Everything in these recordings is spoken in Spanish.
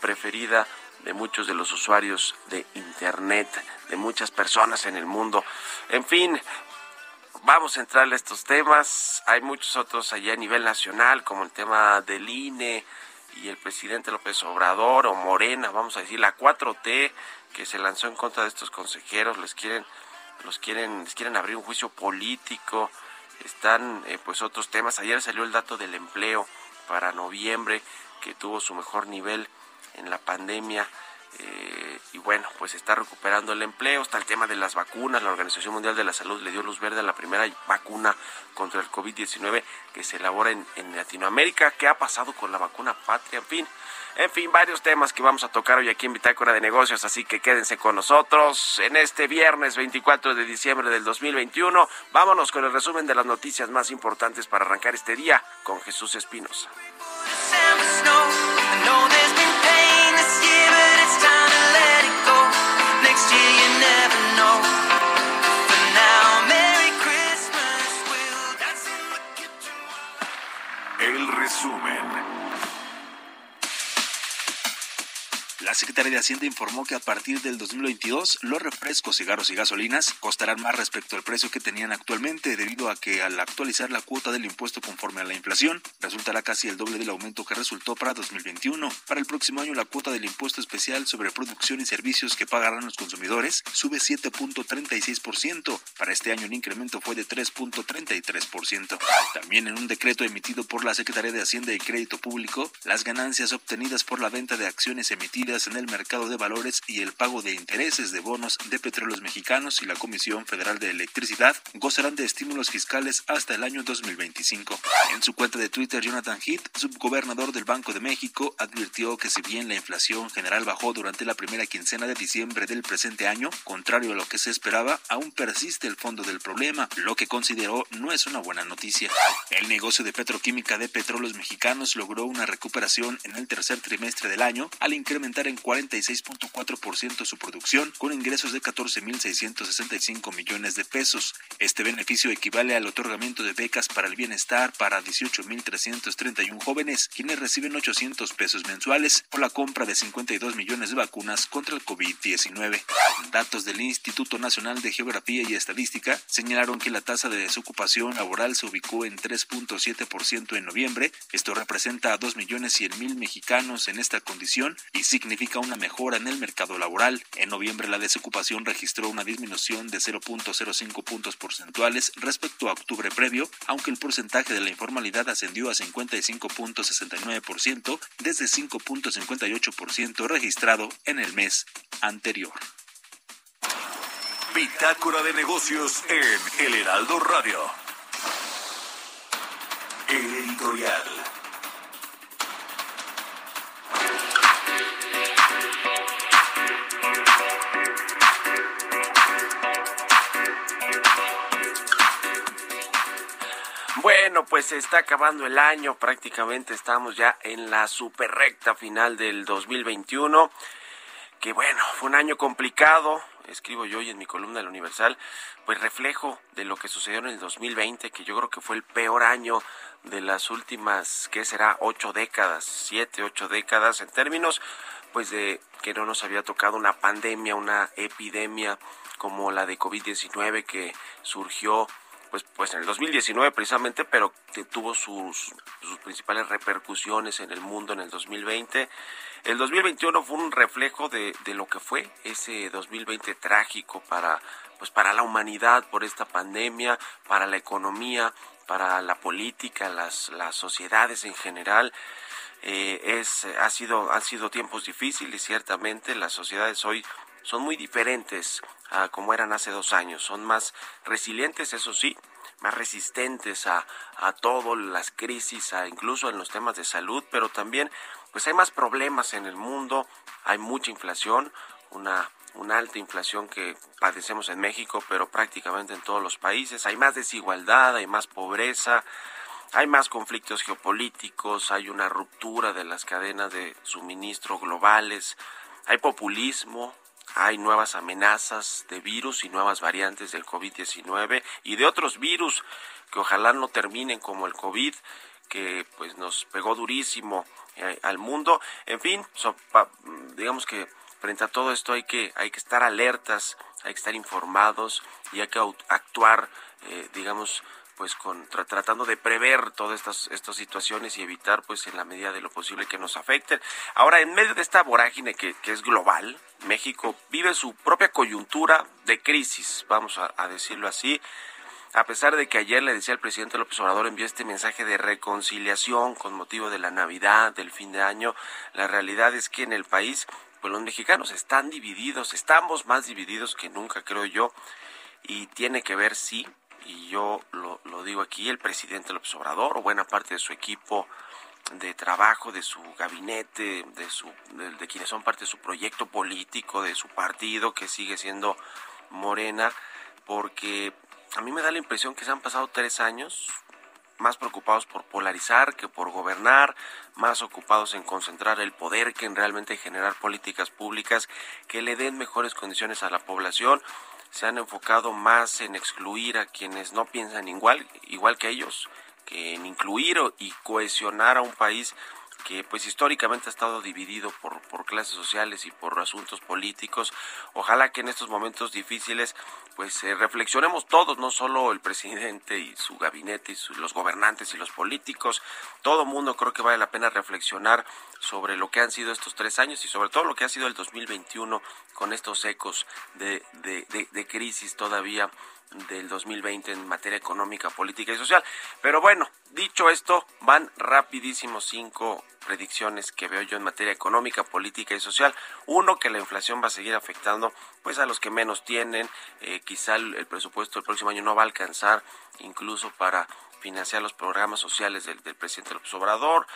Preferida de muchos de los usuarios de internet, de muchas personas en el mundo. En fin, vamos a entrar a estos temas. Hay muchos otros allá a nivel nacional, como el tema del INE y el presidente López Obrador o Morena, vamos a decir la 4T que se lanzó en contra de estos consejeros, les quieren los quieren les quieren abrir un juicio político. Están eh, pues otros temas. Ayer salió el dato del empleo para noviembre que tuvo su mejor nivel en la pandemia eh, y bueno, pues está recuperando el empleo, está el tema de las vacunas, la Organización Mundial de la Salud le dio luz verde a la primera vacuna contra el COVID-19 que se elabora en, Latinoamérica, ¿qué ha pasado con la vacuna patria? En fin, en fin, varios temas que vamos a tocar hoy aquí en Bitácora de Negocios, así que quédense con nosotros en este viernes 24 de diciembre del 2021. Vámonos con el resumen de las noticias más importantes para arrancar este día con Jesús Espinosa. Resumen. Secretaría de Hacienda informó que a partir del 2022 los refrescos, cigarros y gasolinas costarán más respecto al precio que tenían actualmente debido a que al actualizar la cuota del impuesto conforme a la inflación resultará casi el doble del aumento que resultó para 2021. Para el próximo año la cuota del impuesto especial sobre producción y servicios que pagarán los consumidores sube 7.36%. Para este año el incremento fue de 3.33%. También en un decreto emitido por la Secretaría de Hacienda y Crédito Público, las ganancias obtenidas por la venta de acciones emitidas en el mercado de valores y el pago de intereses de bonos de petróleos mexicanos y la Comisión Federal de Electricidad gozarán de estímulos fiscales hasta el año 2025. En su cuenta de Twitter, Jonathan Heath, subgobernador del Banco de México, advirtió que si bien la inflación general bajó durante la primera quincena de diciembre del presente año, contrario a lo que se esperaba, aún persiste el fondo del problema, lo que consideró no es una buena noticia. El negocio de petroquímica de petróleos mexicanos logró una recuperación en el tercer trimestre del año al incrementar en 46.4% su producción con ingresos de 14.665 millones de pesos. Este beneficio equivale al otorgamiento de becas para el bienestar para 18.331 jóvenes, quienes reciben 800 pesos mensuales, o la compra de 52 millones de vacunas contra el COVID-19. Datos del Instituto Nacional de Geografía y Estadística señalaron que la tasa de desocupación laboral se ubicó en 3.7% en noviembre. Esto representa a 2.100.000 mexicanos en esta condición y significa una mejora en el mercado laboral. En noviembre la desocupación registró una disminución de 0.05 puntos porcentuales respecto a octubre previo, aunque el porcentaje de la informalidad ascendió a 55.69% desde 5.58% registrado en el mes anterior. Bitácora de negocios en El Heraldo Radio. El editorial. Bueno, pues se está acabando el año, prácticamente estamos ya en la super recta final del 2021, que bueno, fue un año complicado, escribo yo hoy en mi columna del Universal, pues reflejo de lo que sucedió en el 2020, que yo creo que fue el peor año de las últimas, ¿qué será? Ocho décadas, siete, ocho décadas, en términos pues de que no nos había tocado una pandemia, una epidemia como la de COVID-19 que surgió pues, pues en el 2019 precisamente, pero que tuvo sus, sus principales repercusiones en el mundo en el 2020. El 2021 fue un reflejo de, de lo que fue ese 2020 trágico para, pues para la humanidad por esta pandemia, para la economía, para la política, las, las sociedades en general. Eh, es, ha sido, han sido tiempos difíciles, ciertamente. Las sociedades hoy son muy diferentes a como eran hace dos años. Son más resilientes, eso sí, más resistentes a, a todas las crisis, a, incluso en los temas de salud, pero también pues hay más problemas en el mundo, hay mucha inflación, una una alta inflación que padecemos en México, pero prácticamente en todos los países. Hay más desigualdad, hay más pobreza, hay más conflictos geopolíticos, hay una ruptura de las cadenas de suministro globales, hay populismo, hay nuevas amenazas de virus y nuevas variantes del COVID-19 y de otros virus que ojalá no terminen como el COVID, que pues nos pegó durísimo eh, al mundo. En fin, digamos que frente a todo esto hay que, hay que estar alertas, hay que estar informados y hay que actuar, eh, digamos, pues con, tratando de prever todas estas, estas situaciones y evitar pues en la medida de lo posible que nos afecten. Ahora, en medio de esta vorágine que, que es global, México vive su propia coyuntura de crisis, vamos a, decirlo así. A pesar de que ayer le decía al presidente López Obrador envió este mensaje de reconciliación con motivo de la Navidad, del fin de año, la realidad es que en el país pues los mexicanos están divididos, estamos más divididos que nunca, creo yo, y tiene que ver, sí, y yo lo, digo aquí, el presidente López Obrador o buena parte de su equipo de trabajo, de su gabinete, de, su, de, quienes son parte de su proyecto político, de su partido, que sigue siendo Morena, porque a mí me da la impresión que se han pasado tres años más preocupados por polarizar que por gobernar, más ocupados en concentrar el poder que en realmente generar políticas públicas que le den mejores condiciones a la población. Se han enfocado más en excluir a quienes no piensan igual, igual que ellos, que en incluir y cohesionar a un país que pues históricamente ha estado dividido por, por clases sociales y por asuntos políticos. Ojalá que en estos momentos difíciles pues eh, reflexionemos todos, no solo el presidente y su gabinete y los gobernantes y los políticos, todo mundo creo que vale la pena reflexionar sobre lo que han sido estos tres años y sobre todo lo que ha sido el 2021 con estos ecos de, de, de crisis todavía del 2020 en materia económica, política y social. Pero bueno, dicho esto, van rapidísimos cinco predicciones que veo yo en materia económica, política y social. Uno, que la inflación va a seguir afectando pues a los que menos tienen. Eh, quizá el, presupuesto del próximo año no va a alcanzar incluso para financiar los programas sociales del, del presidente López Obrador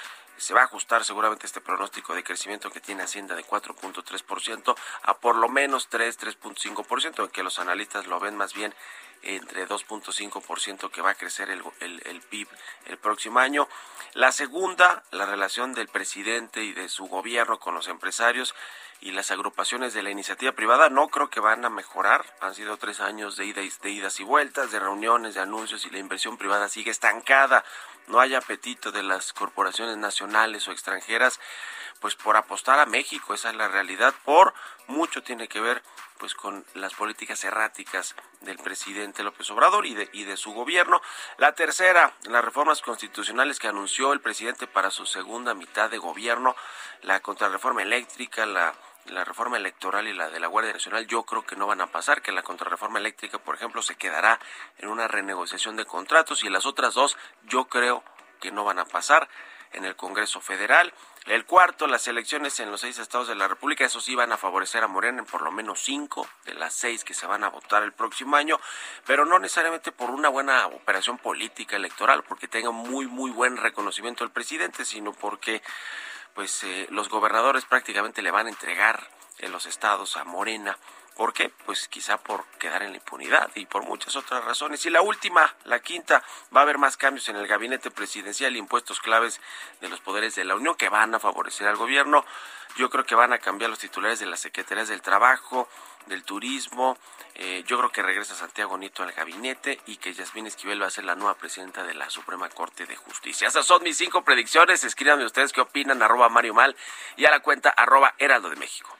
se va a ajustar seguramente este pronóstico de crecimiento que tiene Hacienda de 4.3% a por lo menos 3, 3.5%, que los analistas lo ven más bien entre 2.5% que va a crecer el, el, el, PIB el próximo año. La segunda, la relación del presidente y de su gobierno con los empresarios y las agrupaciones de la iniciativa privada no creo que van a mejorar. Han sido tres años de, ida de idas y vueltas, de reuniones, de anuncios y la inversión privada sigue estancada no hay apetito de las corporaciones nacionales o extranjeras pues por apostar a México, esa es la realidad, por mucho tiene que ver pues con las políticas erráticas del presidente López Obrador y de, y de su gobierno. La tercera, las reformas constitucionales que anunció el presidente para su segunda mitad de gobierno, la contrarreforma eléctrica, la la reforma electoral y la de la Guardia Nacional yo creo que no van a pasar, que la contrarreforma eléctrica, por ejemplo, se quedará en una renegociación de contratos y las otras dos yo creo que no van a pasar en el Congreso Federal. El cuarto, las elecciones en los seis estados de la República, eso sí van a favorecer a Morena en por lo menos cinco de las seis que se van a votar el próximo año, pero no necesariamente por una buena operación política electoral, porque tenga muy, muy buen reconocimiento el presidente, sino porque pues eh, los gobernadores prácticamente le van a entregar en los estados a Morena. ¿Por qué? Pues quizá por quedar en la impunidad y por muchas otras razones. Y la última, la quinta, va a haber más cambios en el gabinete presidencial, impuestos claves de los poderes de la Unión que van a favorecer al gobierno. Yo creo que van a cambiar los titulares de las secretarías del trabajo, del turismo. Eh, yo creo que regresa Santiago Nito al gabinete y que Yasmín Esquivel va a ser la nueva presidenta de la Suprema Corte de Justicia. Esas son mis cinco predicciones. Escríbanme ustedes qué opinan, arroba Mario Mal y a la cuenta arroba Heraldo de México.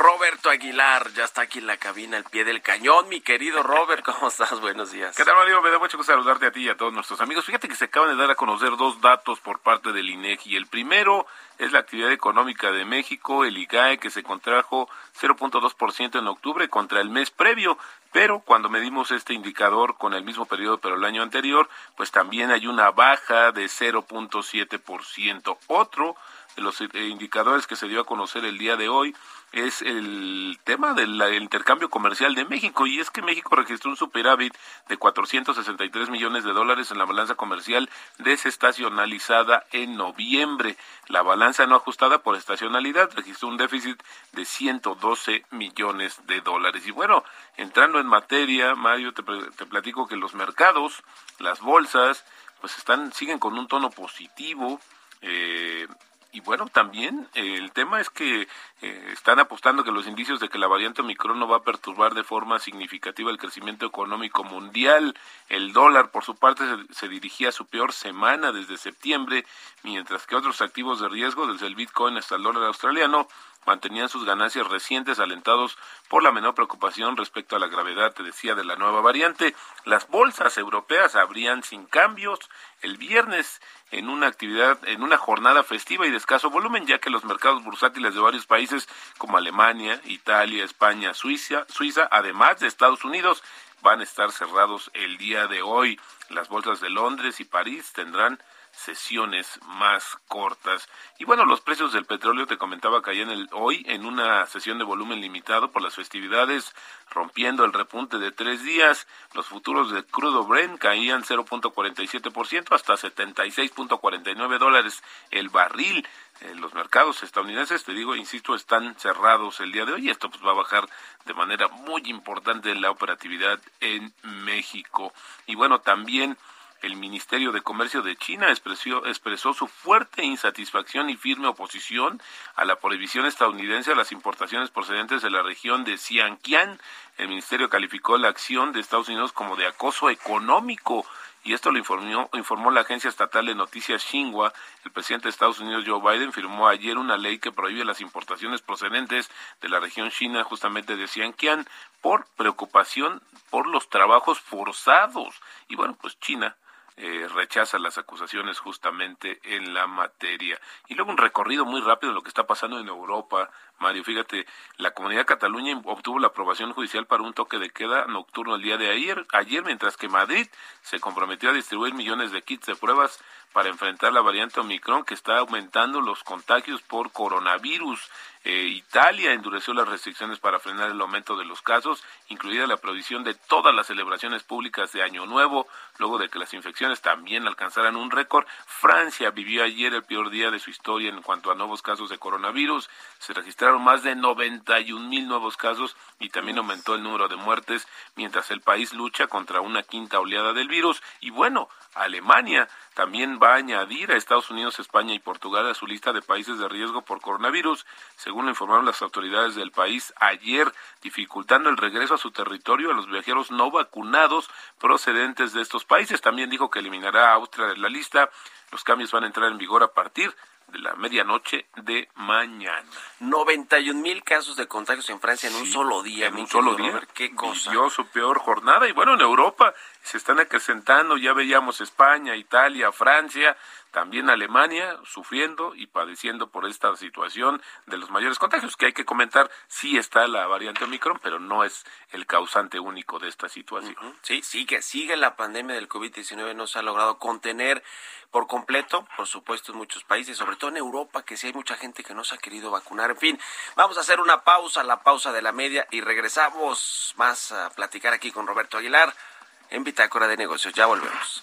Roberto Aguilar, ya está aquí en la cabina, al pie del cañón. Mi querido Robert, ¿cómo estás? Buenos días. ¿Qué tal, Mario? Me da mucho gusto saludarte a ti y a todos nuestros amigos. Fíjate que se acaban de dar a conocer dos datos por parte del INEGI. El primero es la actividad económica de México, el IGAE, que se contrajo 0.2% en octubre contra el mes previo, pero cuando medimos este indicador con el mismo periodo pero el año anterior, pues también hay una baja de 0.7%. Otro de los indicadores que se dio a conocer el día de hoy es el tema del intercambio comercial de México y es que México registró un superávit de 463 millones de dólares en la balanza comercial desestacionalizada en noviembre. La balanza no ajustada por estacionalidad registró un déficit de 112 millones de dólares. Y bueno, entrando en materia, Mario, te, te platico que los mercados, las bolsas, pues están siguen con un tono positivo. Eh, y bueno, también eh, el tema es que eh, están apostando que los indicios de que la variante Omicron no va a perturbar de forma significativa el crecimiento económico mundial. El dólar, por su parte, se, dirigía a su peor semana desde septiembre, mientras que otros activos de riesgo, desde el Bitcoin hasta el dólar australiano, mantenían sus ganancias recientes alentados por la menor preocupación respecto a la gravedad, te decía, de la nueva variante. Las bolsas europeas abrían sin cambios el viernes en una actividad, en una jornada festiva y de escaso volumen, ya que los mercados bursátiles de varios países como Alemania, Italia, España, Suiza, Suiza, además de Estados Unidos, van a estar cerrados el día de hoy. Las bolsas de Londres y París tendrán sesiones más cortas. Y bueno, los precios del petróleo te comentaba caían el, hoy en una sesión de volumen limitado por las festividades, rompiendo el repunte de tres días. Los futuros de crudo Brent caían 0.47% hasta 76.49 dólares el barril. Eh, los mercados estadounidenses, te digo, insisto, están cerrados el día de hoy. Esto pues va a bajar de manera muy importante la operatividad en México. Y bueno, también el Ministerio de Comercio de China expresó, expresó, su fuerte insatisfacción y firme oposición a la prohibición estadounidense a las importaciones procedentes de la región de Xinjiang. El ministerio calificó la acción de Estados Unidos como de acoso económico y esto lo informó, informó la agencia estatal de noticias Xinhua. El presidente de Estados Unidos, Joe Biden, firmó ayer una ley que prohíbe las importaciones procedentes de la región china, justamente de Xinjiang, por preocupación por los trabajos forzados. Y bueno, pues China eh, rechaza las acusaciones justamente en la materia. Y luego un recorrido muy rápido de lo que está pasando en Europa. Mario, fíjate, la comunidad de Cataluña obtuvo la aprobación judicial para un toque de queda nocturno el día de ayer, ayer mientras que Madrid se comprometió a distribuir millones de kits de pruebas para enfrentar la variante Omicron que está aumentando los contagios por coronavirus. Eh, Italia endureció las restricciones para frenar el aumento de los casos, incluida la prohibición de todas las celebraciones públicas de Año Nuevo, luego de que las infecciones también alcanzaran un récord. Francia vivió ayer el peor día de su historia en cuanto a nuevos casos de coronavirus. Se registraron más de 91 mil nuevos casos y también aumentó el número de muertes, mientras el país lucha contra una quinta oleada del virus. Y bueno, Alemania también va a añadir a Estados Unidos, España y Portugal a su lista de países de riesgo por coronavirus, según lo informaron las autoridades del país ayer, dificultando el regreso a su territorio a los viajeros no vacunados procedentes de estos países. También dijo que eliminará a Austria de la lista. Los cambios van a entrar en vigor a partir de la medianoche de mañana. 91 mil casos de contagios en Francia en un solo día. En un solo día. Qué cosa. Vivió su peor jornada. Y bueno, en Europa se están acrecentando. Ya veíamos España, Italia, Francia también Alemania sufriendo y padeciendo por esta situación de los mayores contagios, que hay que comentar, sí está la variante Omicron, pero no es el causante único de esta situación. Sí, sigue, sigue la pandemia del COVID-19, no se ha logrado contener por completo, por supuesto, en muchos países, sobre todo en Europa, que sí hay mucha gente que no se ha querido vacunar. En fin, vamos a hacer una pausa, la pausa de la media, y regresamos más a platicar aquí con Roberto Aguilar en Bitácora de Negocios. Ya volvemos.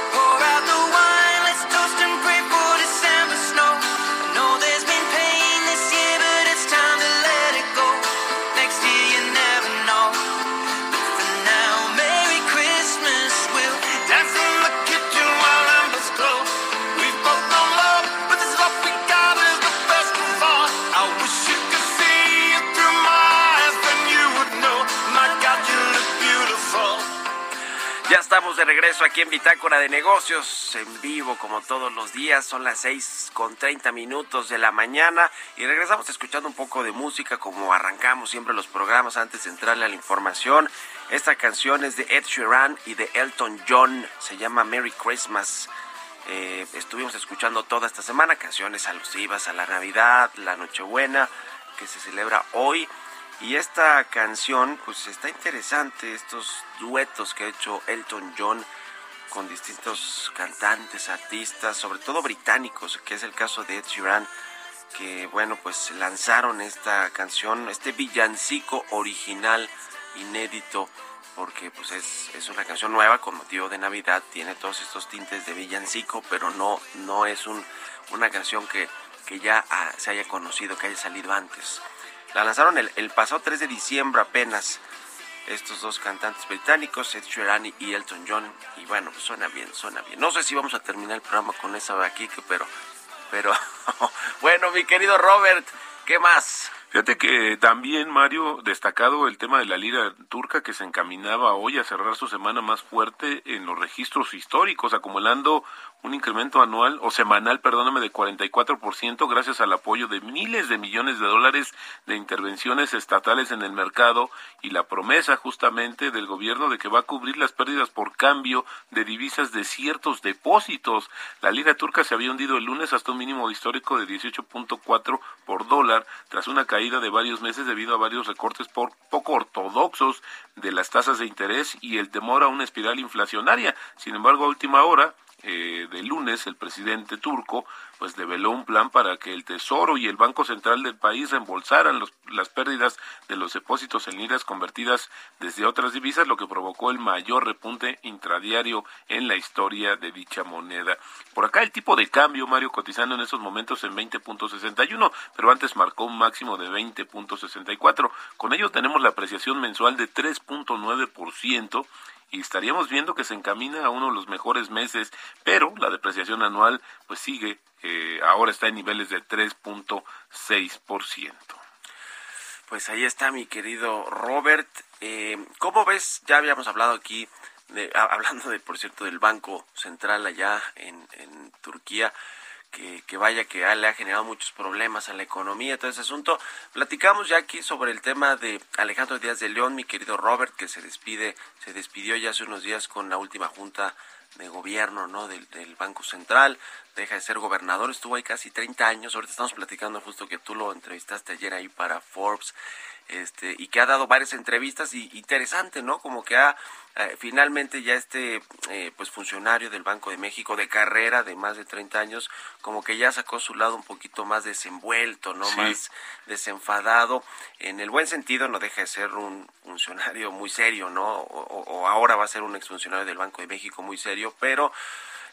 De regreso aquí en Bitácora de Negocios, en vivo como todos los días, son las seis con treinta minutos de la mañana y regresamos escuchando un poco de música como arrancamos siempre los programas antes de entrarle a la información. Esta canción es de Ed Sheeran y de Elton John, se llama Merry Christmas. Eh, estuvimos escuchando toda esta semana canciones alusivas a la Navidad, la Nochebuena, que se celebra hoy. Y esta canción, pues está interesante, estos duetos que ha hecho Elton John con distintos cantantes, artistas, sobre todo británicos, que es el caso de Ed Sheeran, que bueno, pues lanzaron esta canción, este villancico original, inédito, porque pues es, es una canción nueva con motivo de Navidad, tiene todos estos tintes de villancico, pero no, no es un, una canción que, que ya ah, se haya conocido, que haya salido antes. La lanzaron el, pasado 3 de diciembre apenas estos dos cantantes británicos, Ed Sheeran y Elton John. Y bueno, pues suena bien, suena bien. No sé si vamos a terminar el programa con esa de aquí, pero, pero bueno, mi querido Robert, ¿qué más? Fíjate que también, Mario, destacado el tema de la lira turca que se encaminaba hoy a cerrar su semana más fuerte en los registros históricos, acumulando un incremento anual o semanal, perdóname, de 44% gracias al apoyo de miles de millones de dólares de intervenciones estatales en el mercado y la promesa justamente del gobierno de que va a cubrir las pérdidas por cambio de divisas de ciertos depósitos. La lira turca se había hundido el lunes hasta un mínimo histórico de 18.4 por dólar tras una caída de varios meses debido a varios recortes por poco ortodoxos de las tasas de interés y el temor a una espiral inflacionaria. Sin embargo, a última hora, eh, de lunes, el presidente turco pues develó un plan para que el Tesoro y el Banco Central del país reembolsaran los, las pérdidas de los depósitos en liras convertidas desde otras divisas, lo que provocó el mayor repunte intradiario en la historia de dicha moneda. Por acá el tipo de cambio, Mario, cotizando en estos momentos en 20.61, pero antes marcó un máximo de 20.64. Con ello tenemos la apreciación mensual de 3.9% y estaríamos viendo que se encamina a uno de los mejores meses, pero la depreciación anual pues sigue, eh, ahora está en niveles de 3.6%. Pues ahí está mi querido Robert. Eh, ¿Cómo ves? Ya habíamos hablado aquí, de, hablando de, por cierto, del Banco Central allá en Turquía que, vaya que le ha generado muchos problemas a la economía, todo ese asunto. Platicamos ya aquí sobre el tema de Alejandro Díaz de León, mi querido Robert, que se despide, se despidió ya hace unos días con la última junta de gobierno, ¿no? Del, Banco Central, deja de ser gobernador, estuvo ahí casi 30 años, ahorita estamos platicando justo que tú lo entrevistaste ayer ahí para Forbes, este, y que ha dado varias entrevistas y interesante, ¿no? Como que ha eh, finalmente ya este eh, pues funcionario del Banco de México de carrera de más de 30 años como que ya sacó su lado un poquito más desenvuelto, no más desenfadado. En el buen sentido no deja de ser un funcionario muy serio, ¿no? O, ahora va a ser un exfuncionario del Banco de México muy serio, pero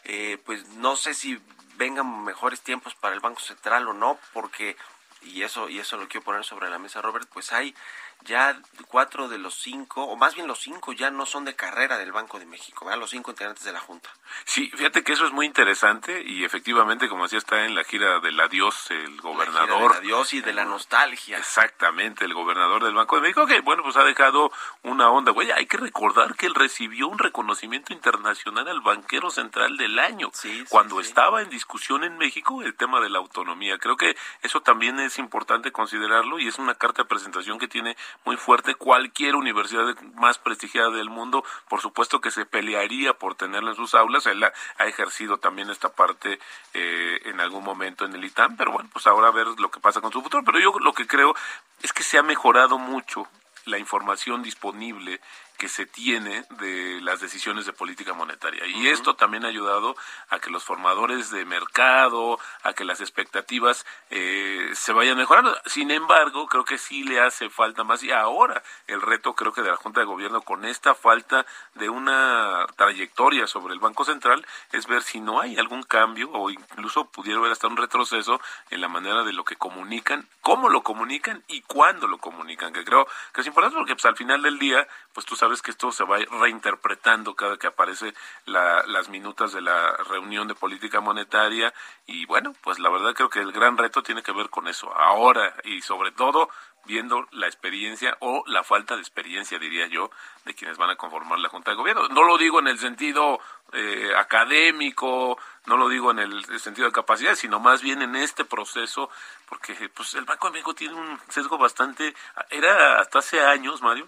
eh, pues no sé si vengan mejores tiempos para el Banco Central o no, porque y eso y eso lo quiero poner sobre la mesa, Robert, pues hay ya cuatro de los cinco, o más bien los cinco, ya no son de carrera del Banco de México, ¿verdad? los cinco integrantes de la Junta. Sí, fíjate que eso es muy interesante y efectivamente, como decía, está en la gira del adiós el gobernador. del adiós y de la nostalgia. Exactamente, el gobernador del Banco de México, que bueno, pues ha dejado una onda. Güey, hay que recordar que él recibió un reconocimiento internacional al banquero central del año, cuando estaba en discusión en México el tema de la autonomía. Creo que eso también es importante considerarlo y es una carta de presentación que tiene muy fuerte. Cualquier universidad más prestigiada del mundo, por supuesto que se pelearía por tenerla en sus aulas. Él ha, ejercido también esta parte eh, en algún momento en el ITAM, pero bueno, pues ahora a ver lo que pasa con su futuro. Pero yo lo que creo es que se ha mejorado mucho la información disponible que se tiene de las decisiones de política monetaria. Y esto también ha ayudado a que los formadores de mercado, a que las expectativas eh, se vayan mejorando. Sin embargo, creo que sí le hace falta más. Y ahora el reto creo que de la Junta de Gobierno con esta falta de una trayectoria sobre el Banco Central es ver si no hay algún cambio o incluso pudiera haber hasta un retroceso en la manera de lo que comunican, cómo lo comunican y cuándo lo comunican, que creo que es importante porque pues, al final del día, pues tú sabes sabes que esto se va reinterpretando cada que aparece las minutas de la reunión de política monetaria y bueno, pues la verdad creo que el gran reto tiene que ver con eso. Ahora y sobre todo viendo la experiencia o la falta de experiencia, diría yo, de quienes van a conformar la Junta de Gobierno. No lo digo en el sentido eh, académico, no lo digo en el sentido de capacidad, sino más bien en este proceso, porque pues el Banco de México tiene un sesgo bastante, era hasta hace años, Mario,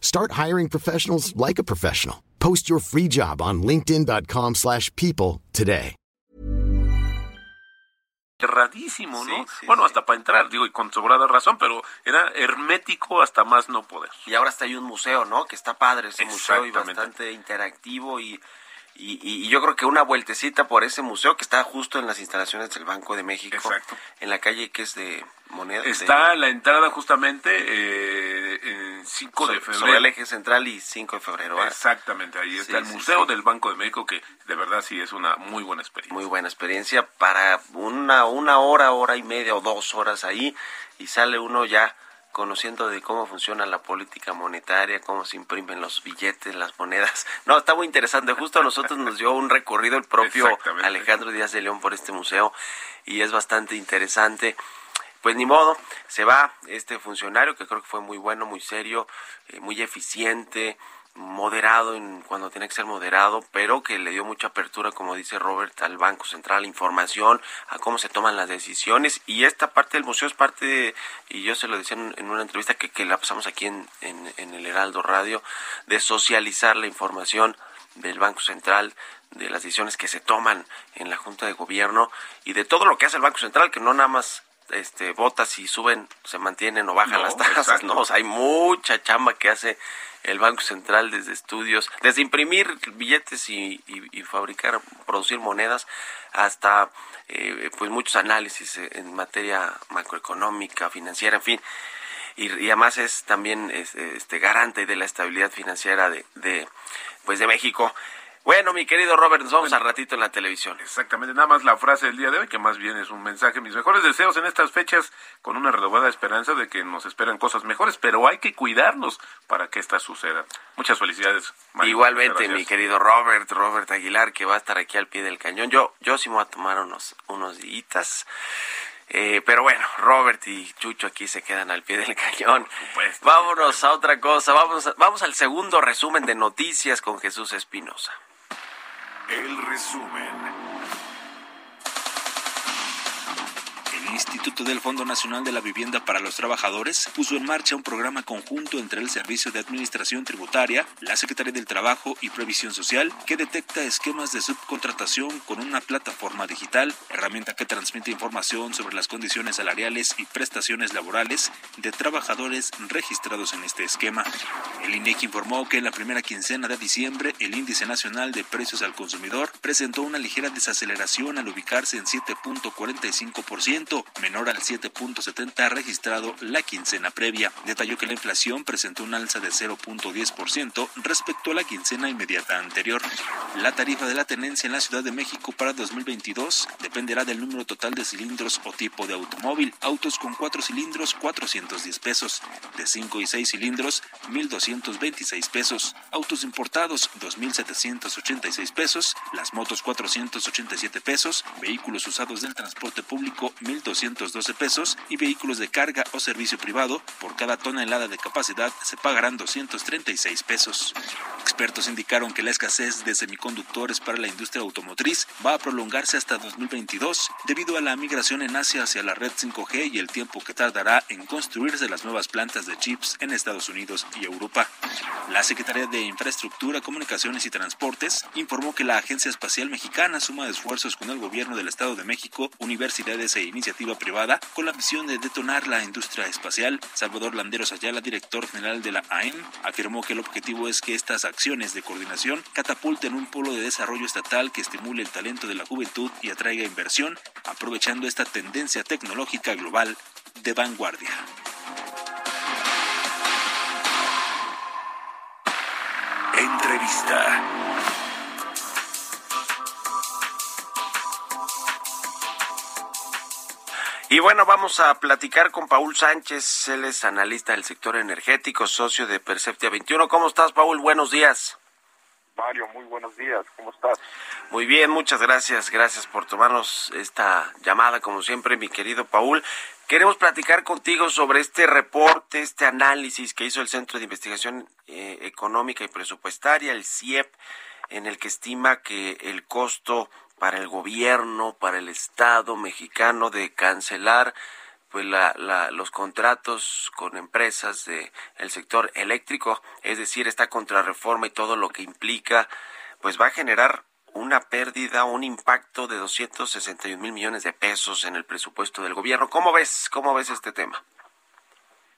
Start hiring professionals like a professional. Post your free job on linkedin.com slash people today. Erradísimo, ¿no? bueno, hasta para entrar, digo, y con sobrada razón, pero era hermético hasta más no poder. Y ahora está ahí un museo, ¿no? Que está padre ese museo y bastante interactivo y y, yo creo que una vueltecita por ese museo que está justo en las instalaciones del Banco de México, Exacto. en la calle que es de moneda. Está la entrada justamente eh, en 5 de febrero. Sobre el eje central y 5 de febrero. Exactamente, ahí está el Museo del Banco de México que de verdad sí es una muy buena experiencia. Muy buena experiencia para una, una hora, hora y media o dos horas ahí y sale uno ya conociendo de cómo funciona la política monetaria, cómo se imprimen los billetes, las monedas. No, está muy interesante. Justo a nosotros nos dio un recorrido el propio Alejandro Díaz de León por este museo y es bastante interesante. Pues ni modo, se va este funcionario que creo que fue muy bueno, muy serio, eh, muy eficiente, moderado en cuando tiene que ser moderado, pero que le dio mucha apertura, como dice Robert, al Banco Central, información, a cómo se toman las decisiones. Y esta parte del museo es parte, y yo se lo decía en, una entrevista que, que, la pasamos aquí en, en, el Heraldo Radio, de socializar la información del Banco Central, de las decisiones que se toman en la Junta de Gobierno y de todo lo que hace el Banco Central, que no nada más este vota si suben, se mantienen o bajan las tasas, no, hay mucha chamba que hace el Banco Central desde estudios, desde imprimir billetes y, fabricar, producir monedas, hasta eh, pues muchos análisis en materia macroeconómica, financiera, en fin. Y, además es también este garante de la estabilidad financiera de, de pues de México. Bueno, mi querido Robert, nos vamos al ratito en la televisión. Exactamente, nada más la frase del día de hoy, que más bien es un mensaje. Mis mejores deseos en estas fechas, con una renovada esperanza de que nos esperan cosas mejores, pero hay que cuidarnos para que estas sucedan. Muchas felicidades. Igualmente, mi querido Robert, Robert Aguilar, que va a estar aquí al pie del cañón. Yo, yo sí me voy a tomar unos, unos días. Eh, pero bueno, Robert y Chucho aquí se quedan al pie del cañón. Vámonos a otra cosa. Vamos, vamos al segundo resumen de noticias con Jesús Espinosa. El resumen. El Instituto del Fondo Nacional de la Vivienda para los Trabajadores puso en marcha un programa conjunto entre el Servicio de Administración Tributaria, la Secretaría del Trabajo y Previsión Social, que detecta esquemas de subcontratación con una plataforma digital, herramienta que transmite información sobre las condiciones salariales y prestaciones laborales de trabajadores registrados en este esquema. El INEGI informó que en la primera quincena de diciembre el índice nacional de precios al consumidor presentó una ligera desaceleración al ubicarse en 7.45% menor al 7.70 registrado la quincena previa. Detalló que la inflación presentó un alza de 0.10% respecto a la quincena inmediata anterior. La tarifa de la tenencia en la Ciudad de México para 2022 dependerá del número total de cilindros o tipo de automóvil. Autos con 4 cilindros 410 pesos, de 5 y 6 cilindros 1226 pesos, autos importados 2786 pesos, las motos 487 pesos, vehículos usados del transporte público 1200 212 pesos y vehículos de carga o servicio privado por cada tonelada de capacidad se pagarán 236 pesos. Expertos indicaron que la escasez de semiconductores para la industria automotriz va a prolongarse hasta 2022 debido a la migración en Asia hacia la red 5G y el tiempo que tardará en construirse las nuevas plantas de chips en Estados Unidos y Europa. La Secretaría de Infraestructura, Comunicaciones y Transportes informó que la Agencia Espacial Mexicana suma esfuerzos con el gobierno del Estado de México, universidades e iniciativas privada con la misión de detonar la industria espacial. Salvador Landeros Ayala, director general de la AEM, afirmó que el objetivo es que estas acciones de coordinación catapulten un polo de desarrollo estatal que estimule el talento de la juventud y atraiga inversión, aprovechando esta tendencia tecnológica global de vanguardia. Entrevista. Y bueno, vamos a platicar con Paul Sánchez, él es analista del sector energético, socio de Perceptia 21. ¿Cómo estás, Paul? Buenos días. Mario, muy buenos días, ¿cómo estás? Muy bien, muchas gracias, gracias por tomarnos esta llamada, como siempre, mi querido Paul. Queremos platicar contigo sobre este reporte, este análisis que hizo el Centro de Investigación eh, Económica y Presupuestaria, el CIEP, en el que estima que el costo para el gobierno, para el Estado mexicano de cancelar pues la, los contratos con empresas del el sector eléctrico, es decir, esta contrarreforma y todo lo que implica, pues va a generar una pérdida, un impacto de 261 mil millones de pesos en el presupuesto del gobierno. ¿Cómo ves, cómo ves este tema?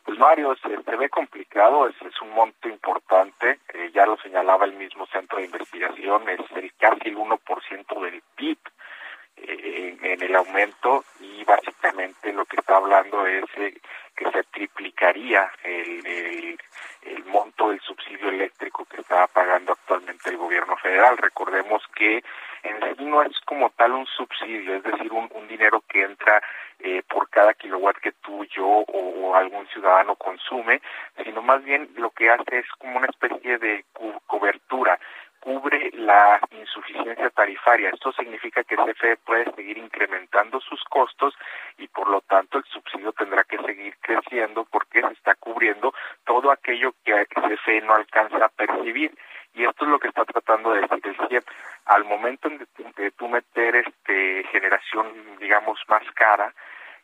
Pues Mario, se, ve complicado, es, es, un monto importante, eh, ya lo señalaba el mismo centro de investigación, es el, casi el 1% del PIB eh, en el aumento y básicamente lo que está hablando es eh, que se triplicaría el, el, monto del subsidio eléctrico que está pagando actualmente el gobierno federal. Recordemos que en sí no es como tal un subsidio, es decir, un, dinero que entra eh, por cada kilowatt que tú, yo o, algún ciudadano consume, sino más bien lo que hace es como una especie de cobertura cubre la insuficiencia tarifaria. Esto significa que CFE puede seguir incrementando sus costos y por lo tanto el subsidio tendrá que seguir creciendo porque se está cubriendo todo aquello que CFE no alcanza a percibir. Y esto es lo que está tratando de decir el CIEP. Al momento de, tú meter este generación, digamos, más cara,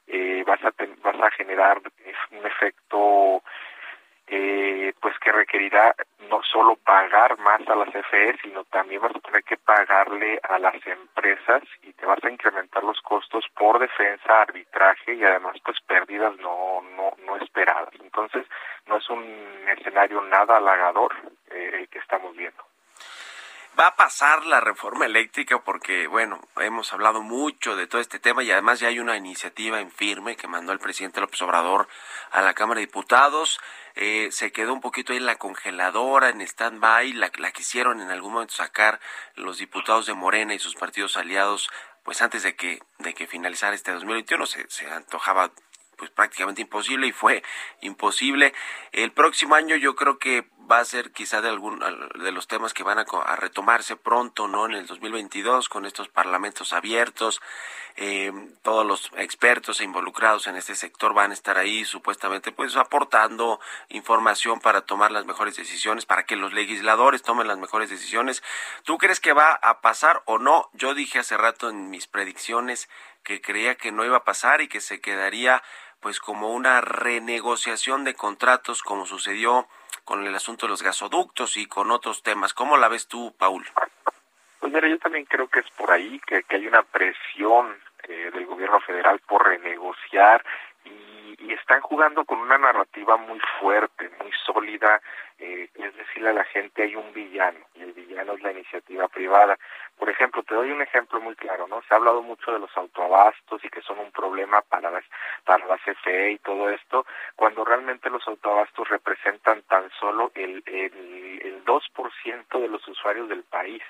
eh, vas, a vas a generar un efecto eh, pues que requerirá no solo pagar más a las CFE, sino también vas a tener que pagarle a las empresas y te vas a incrementar los costos por defensa, arbitraje y además pues pérdidas no, no, no esperadas. Entonces no es un escenario nada halagador eh, el que estamos viendo va a pasar la reforma eléctrica porque, bueno, hemos hablado mucho de todo este tema y además ya hay una iniciativa en firme que mandó el presidente López Obrador a la Cámara de Diputados. Eh, se quedó un poquito ahí en la congeladora, en stand-by, la, la quisieron en algún momento sacar los diputados de Morena y sus partidos aliados pues antes de que de que finalizara este 2021 se, se antojaba pues prácticamente imposible y fue imposible. El próximo año yo creo que va a ser quizá de algún de los temas que van a, retomarse pronto, ¿no? En el 2022 con estos parlamentos abiertos, eh, todos los expertos e involucrados en este sector van a estar ahí supuestamente pues aportando información para tomar las mejores decisiones, para que los legisladores tomen las mejores decisiones. ¿Tú crees que va a pasar o no? Yo dije hace rato en mis predicciones que creía que no iba a pasar y que se quedaría pues como una renegociación de contratos como sucedió con el asunto de los gasoductos y con otros temas. ¿Cómo la ves tú, Paul? Pues mira, yo también creo que es por ahí, que, hay una presión eh, del gobierno federal por renegociar y, están jugando con una narrativa muy fuerte, muy sólida, eh, es decirle a la gente hay un villano y el villano es la iniciativa privada. Por ejemplo, te doy un ejemplo muy claro, ¿no? Se ha hablado mucho de los autoabastos y que son un problema para las, para la CFE y todo esto, cuando realmente los autoabastos representan tan solo el, el, el 2% de los usuarios del país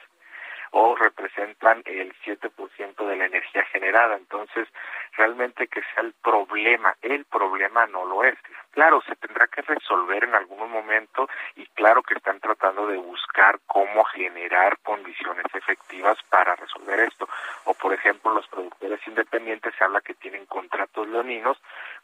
o representan el 7% de la energía generada. Entonces, realmente que sea el problema, el problema no lo es. Claro, se tendrá que resolver en algún momento y claro que están tratando de buscar cómo generar condiciones efectivas para resolver esto. O por ejemplo, los productores independientes se habla que tienen contratos leoninos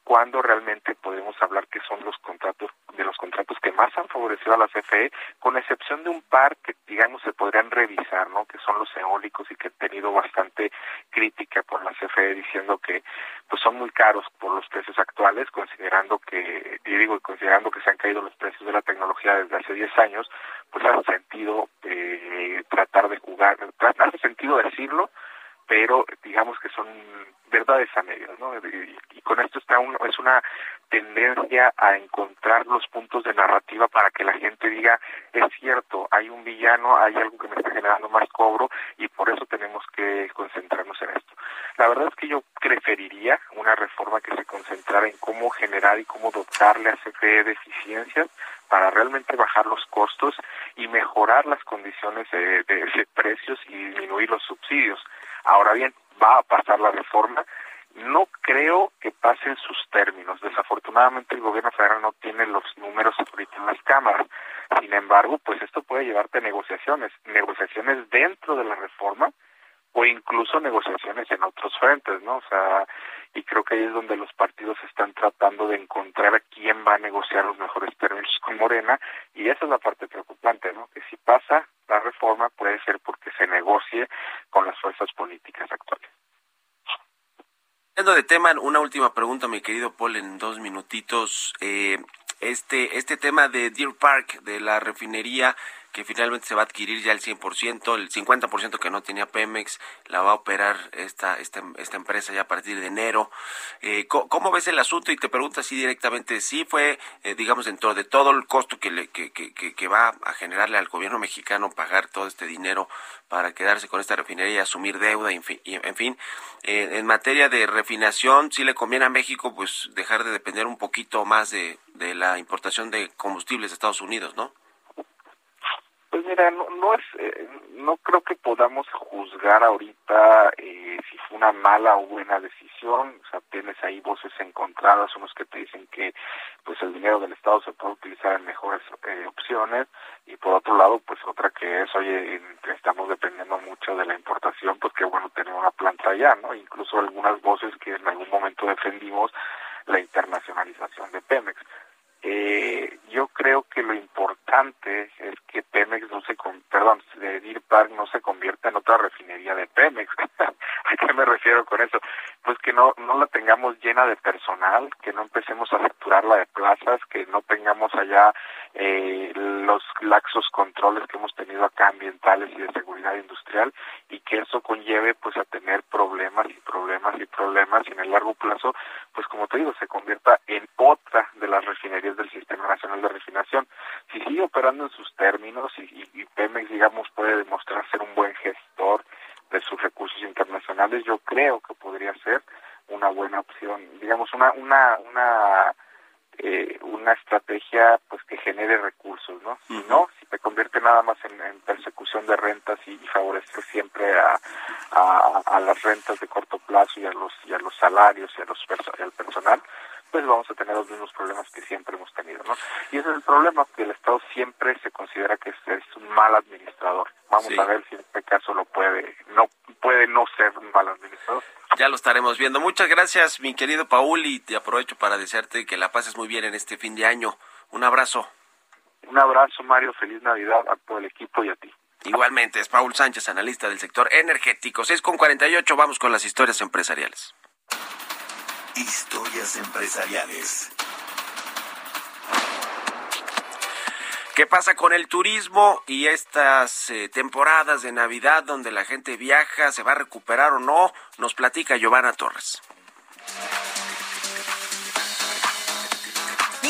cuando realmente podemos hablar que son los contratos de los contratos que más han favorecido a la CFE, con excepción de un par que digamos se podrían revisar, ¿no? Que son los eólicos y que han tenido bastante crítica por la CFE diciendo que pues son muy caros por los precios actuales, considerando que y digo considerando que se han caído los precios de la tecnología desde hace 10 años, pues hace sentido eh, tratar de jugar, hace sentido decirlo, pero digamos que son verdades a medias, ¿no? Y, con esto está un, es una tendencia a encontrar los puntos de narrativa para que la gente diga, es cierto, hay un villano, hay algo que me está generando más cobro y por eso tenemos que concentrarnos en esto. La verdad es que yo preferiría una reforma que se concentrara en cómo generar y cómo dotarle a CFE de eficiencias para realmente bajar los costos y mejorar las condiciones de, de precios y disminuir los subsidios. Ahora bien, va a pasar la reforma, no creo que pasen sus términos. Desafortunadamente el gobierno federal no tiene los números ahorita en las cámaras. Sin embargo, pues esto puede llevarte a negociaciones, negociaciones dentro de la reforma o incluso negociaciones en otros frentes, ¿no? O sea, y creo que ahí es donde los partidos están tratando de encontrar a quién va a negociar los mejores términos con Morena y esa es la parte preocupante, ¿no? Que si pasa la reforma puede ser porque se negocie con las fuerzas políticas actuales. De tema, una última pregunta, mi querido Paul, en dos minutitos. Eh, este, este tema de Deer Park, de la refinería, que finalmente se va a adquirir ya el 100%, el 50% que no tenía Pemex, la va a operar esta, esta, esta empresa ya a partir de enero. Eh, ¿cómo, ves el asunto? Y te pregunto así directamente, si fue, eh, digamos, dentro de todo el costo que, le, que, que, que, va a generarle al gobierno mexicano pagar todo este dinero para quedarse con esta refinería y asumir deuda, en fin, en, fin eh, en materia de refinación, si le conviene a México pues dejar de depender un poquito más de, de la importación de combustibles de Estados Unidos, ¿no? Pues mira, no, no es, eh, no creo que podamos juzgar ahorita eh, si fue una mala o buena decisión. O sea, tienes ahí voces encontradas, unos que te dicen que pues el dinero del Estado se puede utilizar en mejores eh, opciones y por otro lado, pues otra que es, oye, estamos dependiendo mucho de la importación, pues qué bueno tener una planta allá, ¿no? Incluso algunas voces que en algún momento defendimos la internacionalización de Pemex. Eh, yo creo que lo importante es que Pemex no se, con, perdón, de Deer Park no se convierta en otra refinería de Pemex. ¿A qué me refiero con eso? Pues que no, no la tengamos llena de personal, que no empecemos a saturarla de plazas, que no tengamos allá eh, los laxos controles que hemos tenido acá ambientales y de seguridad industrial y que eso conlleve pues a tener problemas y problemas y problemas y en el largo plazo pues como te digo se convierta en otra de las refinerías del Sistema Nacional de Refinación. Si sigue operando en sus términos y, y, Pemex digamos puede demostrar ser un buen gestor de sus recursos internacionales yo creo que podría ser una buena opción digamos una una una eh, una estrategia pues que genere recursos, ¿no? Si no, si te convierte nada más en, persecución de rentas y, y favorece siempre a, a, las rentas de corto plazo y a los y a los salarios y a los y al personal, pues vamos a tener los mismos problemas que siempre hemos tenido, ¿no? Y ese es el problema, que el Estado siempre se considera que es, un mal administrador. Vamos a ver si en este caso lo puede, no puede no ser un mal administrador. Ya lo estaremos viendo. Muchas gracias, mi querido Paul, y te aprovecho para desearte que la pases muy bien en este fin de año. Un abrazo. Un abrazo, Mario. Feliz Navidad a todo el equipo y a ti. Igualmente, es Paul Sánchez, analista del sector energético. 6 con 48, vamos con las historias empresariales. Historias empresariales. ¿Qué pasa con el turismo y estas eh, temporadas de Navidad donde la gente viaja? ¿Se va a recuperar o no? Nos platica Giovanna Torres.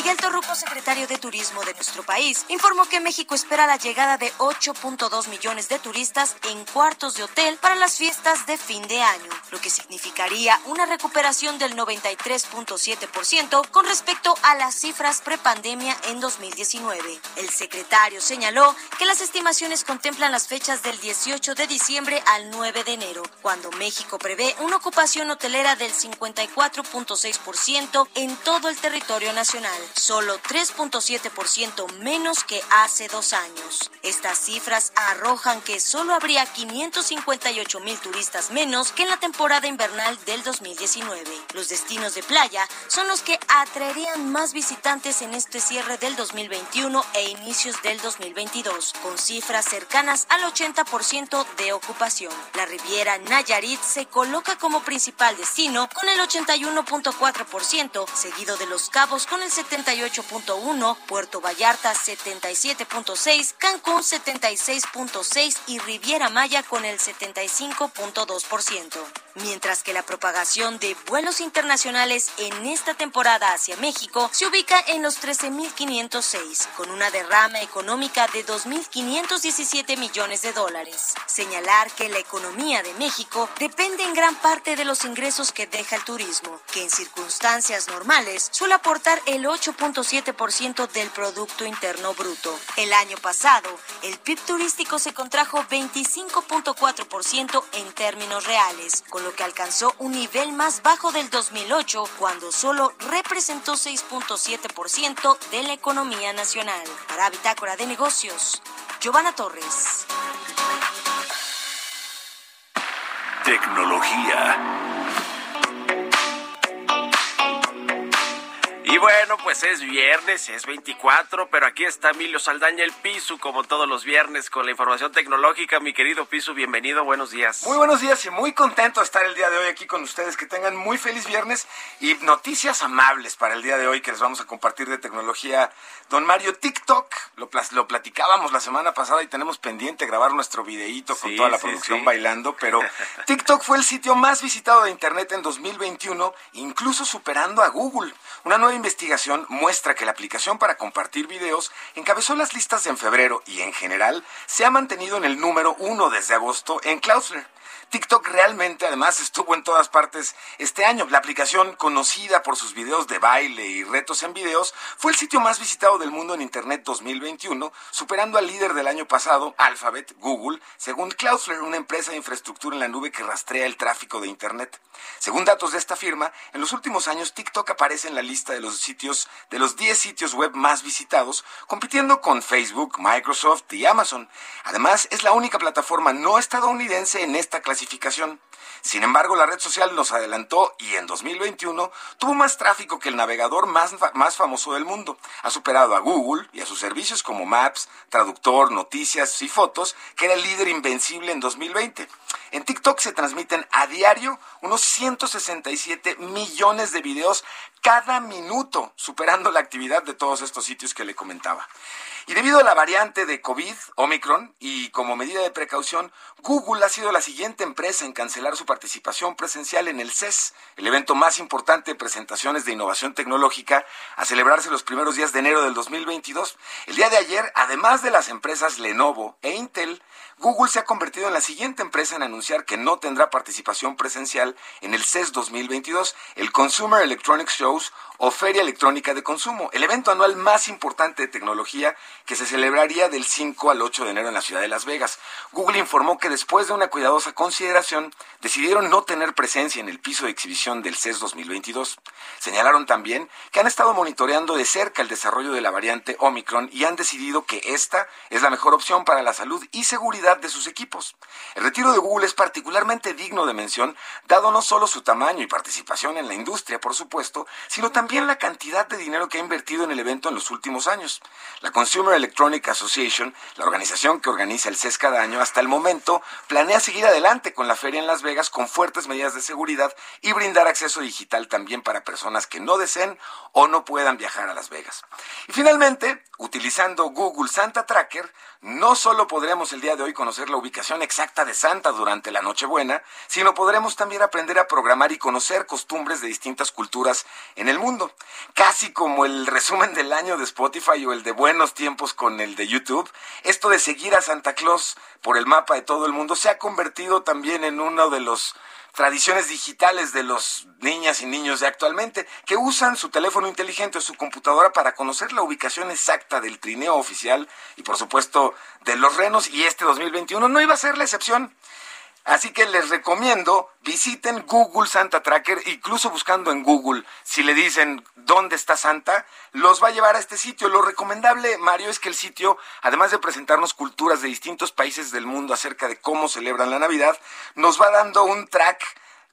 Miguel Torruco, secretario de Turismo de nuestro país, informó que México espera la llegada de 8.2 millones de turistas en cuartos de hotel para las fiestas de fin de año, lo que significaría una recuperación del 93.7% con respecto a las cifras prepandemia en 2019. El secretario señaló que las estimaciones contemplan las fechas del 18 de diciembre al 9 de enero, cuando México prevé una ocupación hotelera del 54.6% en todo el territorio nacional solo 3.7% menos que hace dos años. Estas cifras arrojan que solo habría 558 mil turistas menos que en la temporada invernal del 2019. Los destinos de playa son los que atraerían más visitantes en este cierre del 2021 e inicios del 2022, con cifras cercanas al 80% de ocupación. La Riviera Nayarit se coloca como principal destino con el 81.4%, seguido de Los Cabos con el 70 78.1, Puerto Vallarta 77.6, Cancún 76.6 y Riviera Maya con el 75.2%. mientras que la propagación de vuelos internacionales en esta temporada hacia México se ubica en los 13.506, con una derrama económica de 2.517 millones de dólares. Señalar que la economía de México depende en gran parte de los ingresos que deja el turismo, que en circunstancias normales suele aportar el 8.7% del Producto Interno Bruto. El año pasado, el PIB turístico se contrajo 25.4% en términos reales, con lo que alcanzó un nivel más bajo del 2008, cuando solo representó 6.7% de la economía nacional. Para Bitácora de Negocios, Giovanna Torres. Tecnología. Y bueno, pues es viernes, es 24, pero aquí está Emilio Saldaña, el Pisu, como todos los viernes, con la información tecnológica. Mi querido Pisu, bienvenido, buenos días. Muy buenos días y muy contento de estar el día de hoy aquí con ustedes. Que tengan muy feliz viernes y noticias amables para el día de hoy que les vamos a compartir de tecnología. Don Mario, TikTok, lo, lo platicábamos la semana pasada y tenemos pendiente grabar nuestro videíto con toda la producción bailando, pero TikTok fue el sitio más visitado de Internet en 2021, incluso superando a Google. Una nueva investigación muestra que la aplicación para compartir videos encabezó las listas en febrero y en general se ha mantenido en el número uno desde agosto en Cloudflare. TikTok realmente además estuvo en todas partes este año. La aplicación conocida por sus videos de baile y retos en videos fue el sitio más visitado del mundo en Internet 2021, superando al líder del año pasado, Alphabet, Google, según Cloudflare, una empresa de infraestructura en la nube que rastrea el tráfico de Internet. Según datos de esta firma, en los últimos años TikTok aparece en la lista de los sitios de los 10 sitios web más visitados, compitiendo con Facebook, Microsoft y Amazon. Además, es la única plataforma no estadounidense en esta clasificación clasificación. Sin embargo, la red social nos adelantó y en 2021 tuvo más tráfico que el navegador más, más famoso del mundo. Ha superado a Google y a sus servicios como Maps, Traductor, Noticias y Fotos, que era el líder invencible en 2020. En TikTok se transmiten a diario unos 167 millones de videos cada minuto, superando la actividad de todos estos sitios que le comentaba. Y debido a la variante de COVID, Omicron, y como medida de precaución, Google ha sido la siguiente empresa en cancelar su participación presencial en el CES, el evento más importante de presentaciones de innovación tecnológica, a celebrarse los primeros días de enero del 2022. El día de ayer, además de las empresas Lenovo e Intel, Google se ha convertido en la siguiente empresa en anunciar que no tendrá participación presencial en el CES 2022, el Consumer Electronics Shows o Feria Electrónica de Consumo, el evento anual más importante de tecnología que se celebraría del 5 al 8 de enero en la ciudad de Las Vegas. Google informó que después de una cuidadosa consideración decidieron no tener presencia en el piso de exhibición del CES 2022. Señalaron también que han estado monitoreando de cerca el desarrollo de la variante Omicron y han decidido que esta es la mejor opción para la salud y seguridad de sus equipos. El retiro de Google es particularmente digno de mención, dado no solo su tamaño y participación en la industria, por supuesto, sino también la cantidad de dinero que ha invertido en el evento en los últimos años. La Consumer Electronic Association, la organización que organiza el CES cada año, hasta el momento planea seguir adelante con la feria en Las Vegas con fuertes medidas de seguridad y brindar acceso digital también para personas que no deseen o no puedan viajar a Las Vegas. Y finalmente, utilizando Google Santa Tracker, no solo podremos el día de hoy conocer la ubicación exacta de Santa durante la Nochebuena, sino podremos también aprender a programar y conocer costumbres de distintas culturas en el mundo. Casi como el resumen del año de Spotify o el de buenos tiempos con el de YouTube, esto de seguir a Santa Claus por el mapa de todo el mundo se ha convertido también en uno de los tradiciones digitales de los niñas y niños de actualmente, que usan su teléfono inteligente o su computadora para conocer la ubicación exacta del trineo oficial y por supuesto de los renos y este 2021 no iba a ser la excepción. Así que les recomiendo visiten Google Santa Tracker, incluso buscando en Google, si le dicen dónde está Santa, los va a llevar a este sitio. Lo recomendable, Mario, es que el sitio, además de presentarnos culturas de distintos países del mundo acerca de cómo celebran la Navidad, nos va dando un track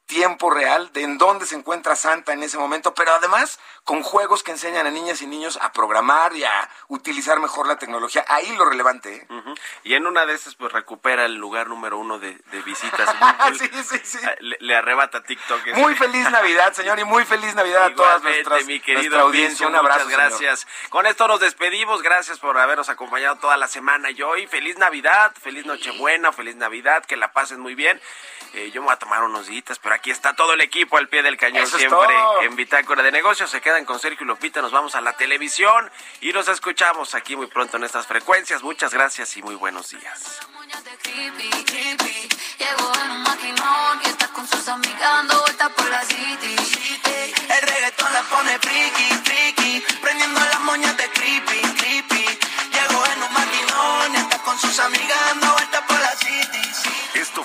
tiempo real de en dónde se encuentra Santa en ese momento, pero además con juegos que enseñan a niñas y niños a programar y a utilizar mejor la tecnología. Ahí lo relevante. ¿eh? Y en una de esas, pues recupera el lugar número uno de, visitas. sí, sí, sí. Ah, le, arrebata TikTok. Muy feliz Navidad, señor, y muy feliz Navidad a todas nuestras, mi querido nuestra audiencia. Un abrazo. Muchas gracias. Con esto nos despedimos. Gracias por habernos acompañado toda la semana y hoy. Feliz Navidad, feliz Nochebuena, feliz Navidad, que la pasen muy bien. Eh, yo me voy a tomar unos días, pero pero aquí está todo el equipo al pie del cañón Eso siempre en Bitácora de Negocios. Se quedan con Sergio y Lupita, nos vamos a la televisión y nos escuchamos aquí muy pronto en estas frecuencias. Muchas gracias y muy buenos días. creepy, creepy. Llegó en un maquinón y está con sus amigas dando vueltas por la city. Ey, El reggaetón la pone friki, friki. Prendiendo las moñas de creepy, creepy. Llegó en un maquinón y está con sus amigas dando vueltas